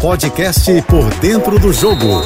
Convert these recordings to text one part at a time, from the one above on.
podcast Por Dentro do Jogo,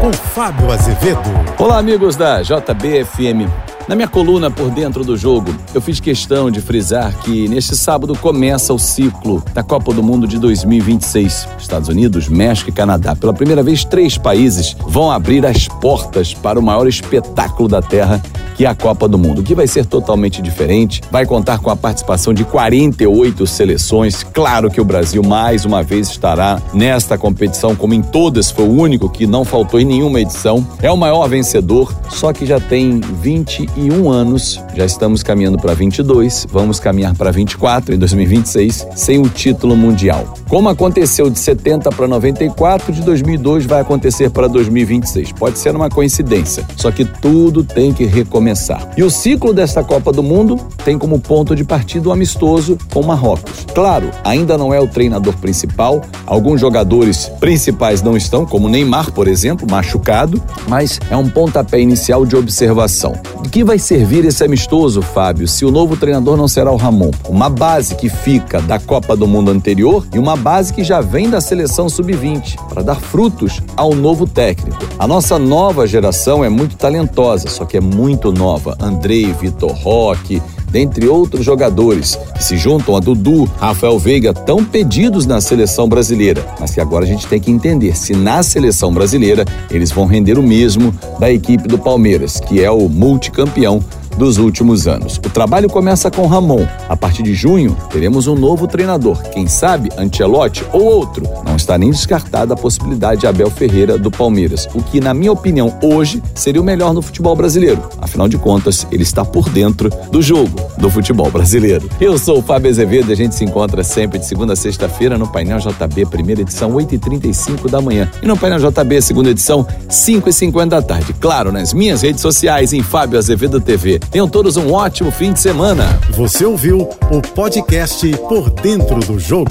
com Fábio Azevedo. Olá, amigos da JBFM. Na minha coluna Por Dentro do Jogo, eu fiz questão de frisar que neste sábado começa o ciclo da Copa do Mundo de 2026. Estados Unidos, México e Canadá. Pela primeira vez, três países vão abrir as portas para o maior espetáculo da Terra é a Copa do Mundo, que vai ser totalmente diferente, vai contar com a participação de 48 seleções. Claro que o Brasil mais uma vez estará nesta competição, como em todas, foi o único que não faltou em nenhuma edição. É o maior vencedor, só que já tem 21 anos, já estamos caminhando para 22, vamos caminhar para 24 em 2026, sem o título mundial. Como aconteceu de 70 para 94, de 2002 vai acontecer para 2026. Pode ser uma coincidência, só que tudo tem que recomeçar começar. E o ciclo desta Copa do Mundo tem como ponto de partida o amistoso com Marrocos. Claro, ainda não é o treinador principal, alguns jogadores principais não estão, como Neymar, por exemplo, machucado, mas é um pontapé inicial de observação. De que vai servir esse amistoso, Fábio, se o novo treinador não será o Ramon? Uma base que fica da Copa do Mundo anterior e uma base que já vem da seleção sub-20, para dar frutos ao novo técnico. A nossa nova geração é muito talentosa, só que é muito nova. Andrei, Vitor Roque, dentre outros jogadores que se juntam a Dudu, Rafael Veiga, tão pedidos na seleção brasileira, mas que agora a gente tem que entender se na seleção brasileira eles vão render o mesmo da equipe do Palmeiras, que é o multicampeão dos últimos anos. O trabalho começa com Ramon. A partir de junho, teremos um novo treinador. Quem sabe Ancelotti ou outro. Não está nem descartada a possibilidade de Abel Ferreira do Palmeiras, o que, na minha opinião, hoje seria o melhor no futebol brasileiro. Afinal de contas, ele está por dentro do jogo do futebol brasileiro. Eu sou o Fábio Azevedo e a gente se encontra sempre de segunda a sexta-feira no Painel JB, primeira edição, 8h35 da manhã. E no Painel JB, segunda edição, 5h50 da tarde. Claro, nas minhas redes sociais, em Fábio Azevedo TV. Tenham todos um ótimo fim de semana. Você ouviu o podcast Por Dentro do Jogo.